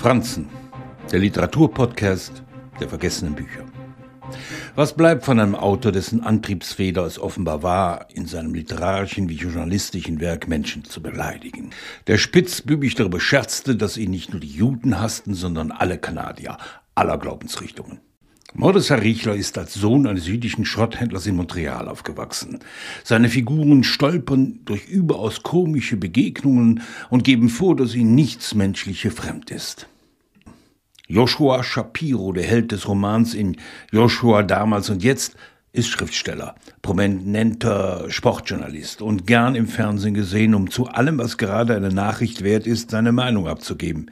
Franzen, der Literaturpodcast der vergessenen Bücher. Was bleibt von einem Autor, dessen Antriebsfeder es offenbar war, in seinem literarischen wie journalistischen Werk Menschen zu beleidigen? Der spitzbübig darüber scherzte, dass ihn nicht nur die Juden hassten, sondern alle Kanadier aller Glaubensrichtungen. Mordechai Riechler ist als Sohn eines jüdischen Schrotthändlers in Montreal aufgewachsen. Seine Figuren stolpern durch überaus komische Begegnungen und geben vor, dass ihnen nichts Menschliche fremd ist. Joshua Shapiro, der Held des Romans in Joshua damals und jetzt, ist Schriftsteller, prominenter Sportjournalist und gern im Fernsehen gesehen, um zu allem, was gerade eine Nachricht wert ist, seine Meinung abzugeben.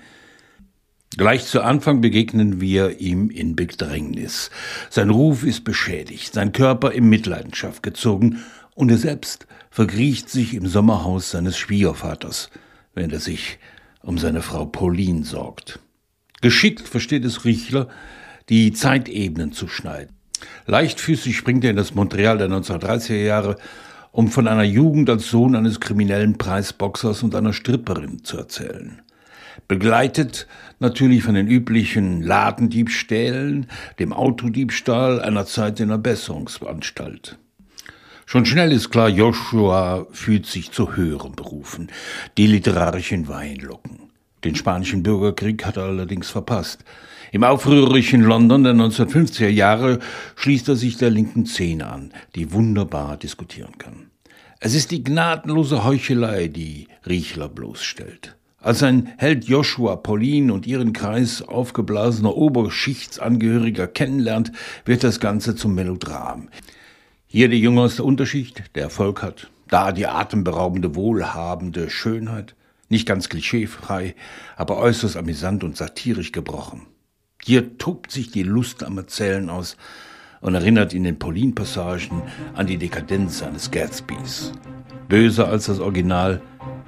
Gleich zu Anfang begegnen wir ihm in Bedrängnis. Sein Ruf ist beschädigt, sein Körper in Mitleidenschaft gezogen und er selbst verkriecht sich im Sommerhaus seines Schwiegervaters, während er sich um seine Frau Pauline sorgt. Geschickt versteht es Riechler, die Zeitebenen zu schneiden. Leichtfüßig springt er in das Montreal der 1930er Jahre, um von einer Jugend als Sohn eines kriminellen Preisboxers und einer Stripperin zu erzählen begleitet natürlich von den üblichen Ladendiebstählen, dem Autodiebstahl, einer Zeit in der Besserungsanstalt. Schon schnell ist klar, Joshua fühlt sich zu höheren Berufen, die literarischen Weinlocken. Den spanischen Bürgerkrieg hat er allerdings verpasst. Im aufrührerischen London der 1950er Jahre schließt er sich der linken Szene an, die wunderbar diskutieren kann. Es ist die gnadenlose Heuchelei, die Riechler bloßstellt. Als ein Held Joshua Pauline und ihren Kreis aufgeblasener Oberschichtsangehöriger kennenlernt, wird das Ganze zum Melodram. Hier der Junge aus der Unterschicht, der Erfolg hat, da die atemberaubende, wohlhabende Schönheit, nicht ganz klischeefrei, aber äußerst amüsant und satirisch gebrochen. Hier tobt sich die Lust am Erzählen aus und erinnert in den Pauline-Passagen an die Dekadenz eines Gatsbys. Böser als das Original,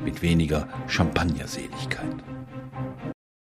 mit weniger Champagnerseligkeit.